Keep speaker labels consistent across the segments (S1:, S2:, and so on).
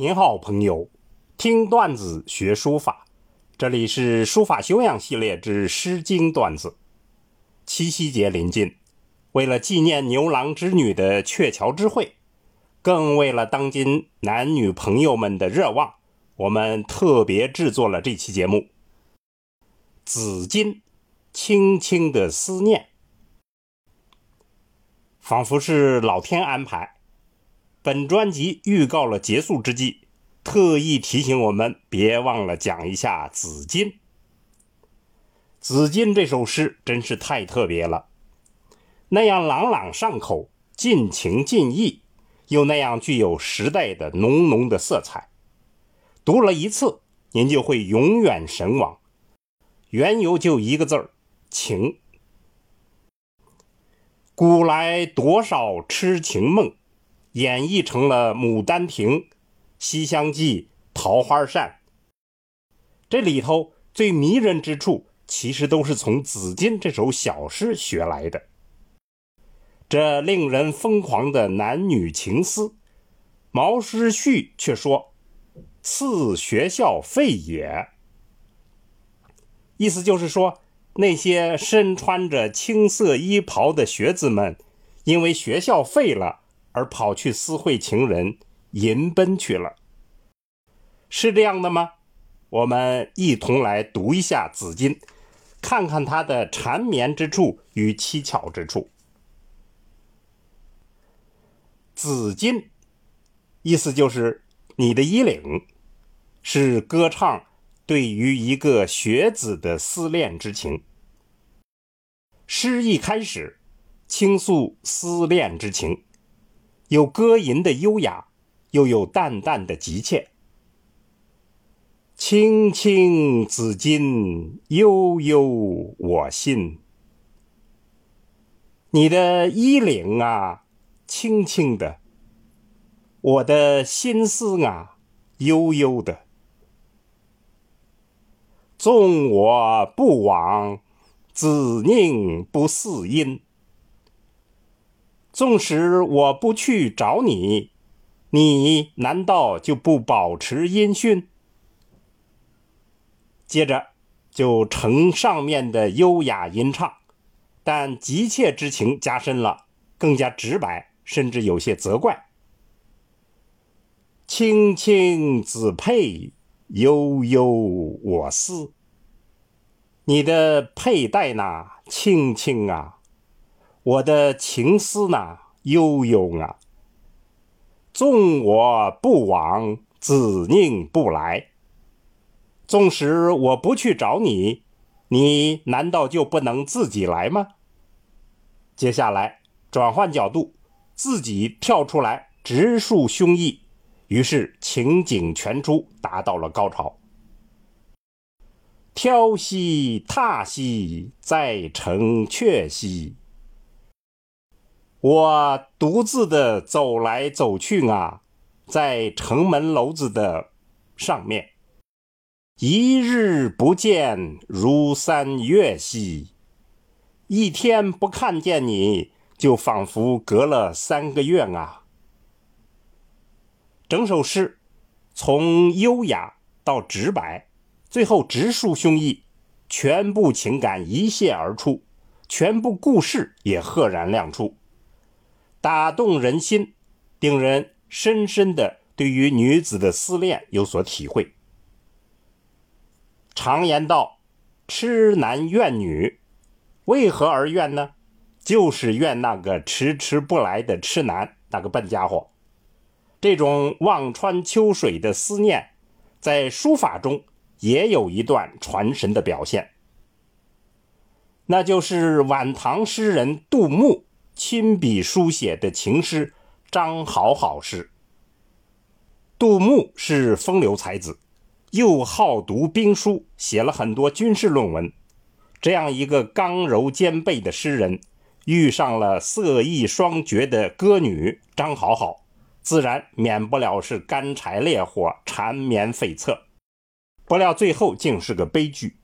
S1: 您好，朋友，听段子学书法，这里是书法修养系列之《诗经》段子。七夕节临近，为了纪念牛郎织女的鹊桥之会，更为了当今男女朋友们的热望，我们特别制作了这期节目。紫金，轻轻的思念，仿佛是老天安排。本专辑预告了结束之际，特意提醒我们别忘了讲一下《紫金》。《紫金》这首诗真是太特别了，那样朗朗上口、尽情尽意，又那样具有时代的浓浓的色彩。读了一次，您就会永远神往。缘由就一个字儿：情。古来多少痴情梦。演绎成了《牡丹亭》《西厢记》《桃花扇》，这里头最迷人之处，其实都是从《紫金》这首小诗学来的。这令人疯狂的男女情思，毛诗序却说：“赐学校废也。”意思就是说，那些身穿着青色衣袍的学子们，因为学校废了。而跑去私会情人，淫奔去了，是这样的吗？我们一同来读一下《紫金》，看看它的缠绵之处与蹊跷之处。《紫金》意思就是你的衣领，是歌唱对于一个学子的思恋之情。诗一开始，倾诉思恋之情。有歌吟的优雅，又有淡淡的急切。青青子衿，悠悠我心。你的衣领啊，轻轻的；我的心思啊，悠悠的。纵我不往，子宁不嗣音。纵使我不去找你，你难道就不保持音讯？接着就呈上面的优雅吟唱，但急切之情加深了，更加直白，甚至有些责怪。青青子佩，悠悠我思。你的佩戴呐，青青啊。我的情思呢，悠悠啊。纵我不往，子宁不来。纵使我不去找你，你难道就不能自己来吗？接下来转换角度，自己跳出来直抒胸臆，于是情景全出，达到了高潮。挑兮踏兮，在城阙兮。我独自的走来走去啊，在城门楼子的上面，一日不见如三月兮，一天不看见你就仿佛隔了三个月啊。整首诗从优雅到直白，最后直抒胸臆，全部情感一泻而出，全部故事也赫然亮出。打动人心，令人深深的对于女子的思恋有所体会。常言道：“痴男怨女”，为何而怨呢？就是怨那个迟迟不来的痴男，那个笨家伙。这种望穿秋水的思念，在书法中也有一段传神的表现，那就是晚唐诗人杜牧。亲笔书写的情诗《张好好诗》。杜牧是风流才子，又好读兵书，写了很多军事论文。这样一个刚柔兼备的诗人，遇上了色艺双绝的歌女张好好，自然免不了是干柴烈火、缠绵悱恻。不料最后竟是个悲剧。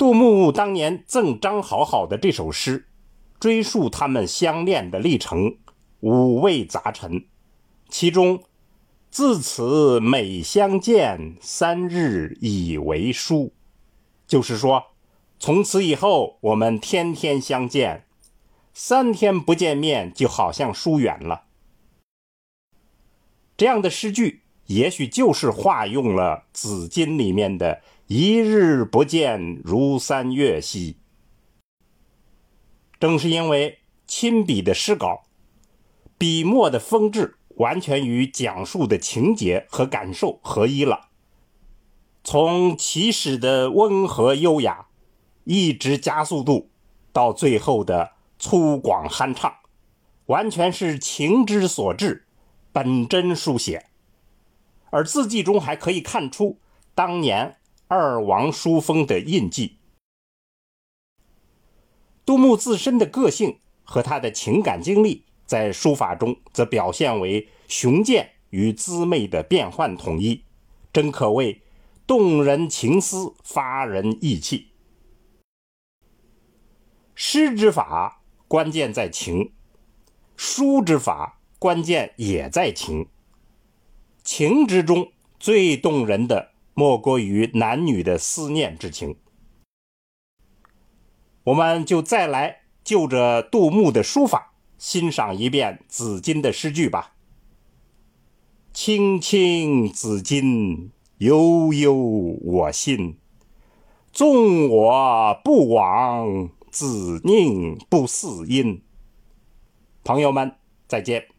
S1: 杜牧当年赠张好好的这首诗，追溯他们相恋的历程，五味杂陈，其中“自此每相见，三日以为疏”，就是说，从此以后我们天天相见，三天不见面就好像疏远了。这样的诗句，也许就是化用了《紫金》里面的“一日不见，如三月兮”。正是因为亲笔的诗稿，笔墨的风致完全与讲述的情节和感受合一了。从起始的温和优雅，一直加速度，到最后的粗犷酣畅，完全是情之所至，本真书写。而字迹中还可以看出当年二王书风的印记。杜牧自身的个性和他的情感经历，在书法中则表现为雄健与姿媚的变幻统一，真可谓动人情思，发人意气。诗之法关键在情，书之法关键也在情。情之中最动人的，莫过于男女的思念之情。我们就再来就着杜牧的书法欣赏一遍《紫金》的诗句吧。青青子衿，悠悠我心。纵我不往，子宁不嗣音。朋友们，再见。